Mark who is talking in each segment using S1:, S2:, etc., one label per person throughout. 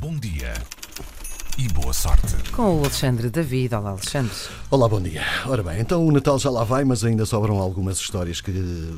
S1: Bom dia e boa sorte.
S2: Com o Alexandre David. Olá, Alexandre.
S3: Olá, bom dia. Ora bem, então o Natal já lá vai, mas ainda sobram algumas histórias que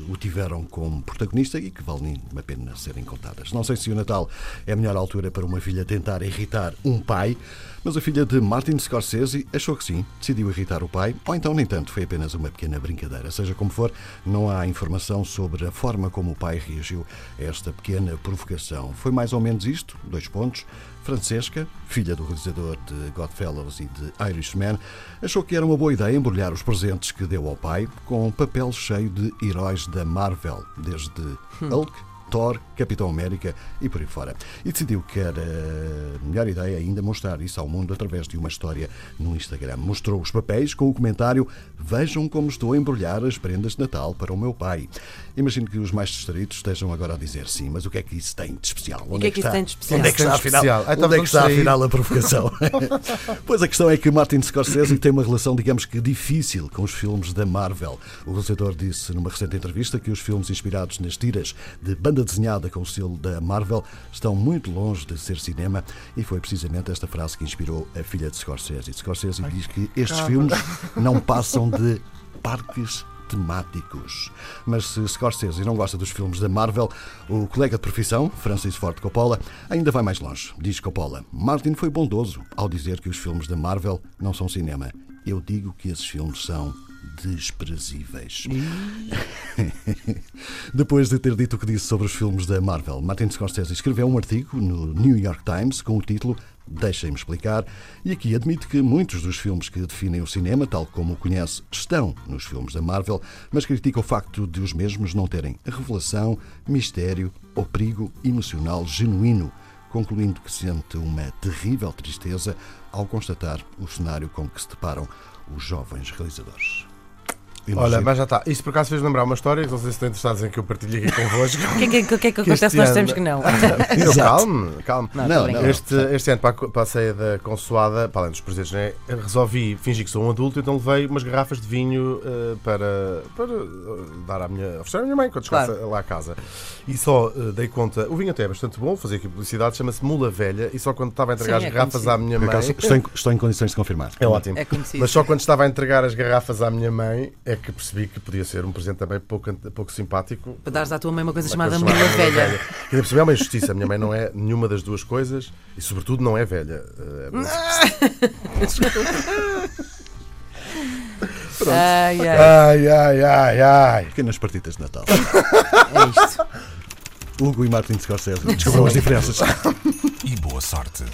S3: o tiveram como protagonista e que valem a pena serem contadas. Não sei se o Natal é a melhor altura para uma filha tentar irritar um pai, mas a filha de Martin Scorsese achou que sim, decidiu irritar o pai, ou então nem tanto, foi apenas uma pequena brincadeira. Seja como for, não há informação sobre a forma como o pai reagiu a esta pequena provocação. Foi mais ou menos isto, dois pontos. Francesca, filha do realizador de Godfellows e de Irishman, achou que era uma boa ideia embrulhar os presentes que deu ao pai com um papel cheio de heróis da Marvel, desde Hulk, Thor, Capitão América e por aí fora. E decidiu que era a melhor ideia ainda mostrar isso ao mundo através de uma história no Instagram. Mostrou os papéis com o comentário: Vejam como estou a embrulhar as prendas de Natal para o meu pai. Imagino que os mais distraídos estejam agora a dizer sim, mas o que é que isso tem de especial?
S2: o que é que isso
S3: está?
S2: tem de especial?
S3: Onde é que está, afinal?
S4: Ah,
S3: onde é que está afinal a provocação? pois a questão é que Martin Scorsese tem uma relação, digamos que difícil com os filmes da Marvel. O realizador disse numa recente entrevista que os filmes inspirados nas tiras de banda desenhada com o selo da Marvel estão muito longe de ser cinema e foi precisamente esta frase que inspirou a filha de Scorsese. Scorsese diz que estes filmes não passam de parques temáticos. Mas se Scorsese não gosta dos filmes da Marvel, o colega de profissão, Francis Ford Coppola, ainda vai mais longe. Diz Coppola: Martin foi bondoso ao dizer que os filmes da Marvel não são cinema. Eu digo que esses filmes são desprezíveis. Depois de ter dito o que disse sobre os filmes da Marvel, Martin Scorsese escreveu um artigo no New York Times com o título Deixem-me explicar, e aqui admite que muitos dos filmes que definem o cinema, tal como o conhece, estão nos filmes da Marvel, mas critica o facto de os mesmos não terem revelação, mistério ou perigo emocional genuíno, concluindo que sente uma terrível tristeza ao constatar o cenário com que se deparam os jovens realizadores.
S4: Olha, mas já está. Isso por acaso fez lembrar uma história, não sei se estão interessados em que eu partilhe aqui convosco.
S2: O que é que, o que, é que
S4: Que
S2: acontece nós temos que não?
S4: Eu, calme, calme.
S2: Não,
S3: Não, não.
S4: Este, este ano, para a, para a ceia da consoada, para além dos presentes, né, resolvi fingir que sou um adulto, então levei umas garrafas de vinho eh, para, para eh, dar à minha, oferecer à minha mãe quando chegasse
S2: Claro.
S4: lá a casa. E só eh, dei conta, o vinho até é bastante bom, fazer aqui publicidade, chama-se Mula Velha, e só quando estava a entregar
S2: Sim,
S4: as
S2: é
S4: garrafas
S2: conhecido.
S4: à minha mãe.
S3: acaso, estou, em, estou em condições de confirmar.
S4: É ótimo.
S2: É conhecido.
S4: Mas só quando estava a entregar as garrafas à minha mãe é que percebi que podia ser um presente também pouco, pouco simpático.
S2: Para dares à tua mãe uma coisa
S4: Uma
S2: chamada mula
S4: chamada
S2: velha.
S4: Que cima é uma injustiça. A minha mãe não é nenhuma das duas coisas e, sobretudo, não é velha. Eh, é
S2: Ai, ai,
S4: Ai, ai, ai, ai.
S3: Pequenas partidas de Natal.
S2: é isto.
S3: Hugo e Martin Scorsese descobriram as diferenças.
S1: E boa sorte.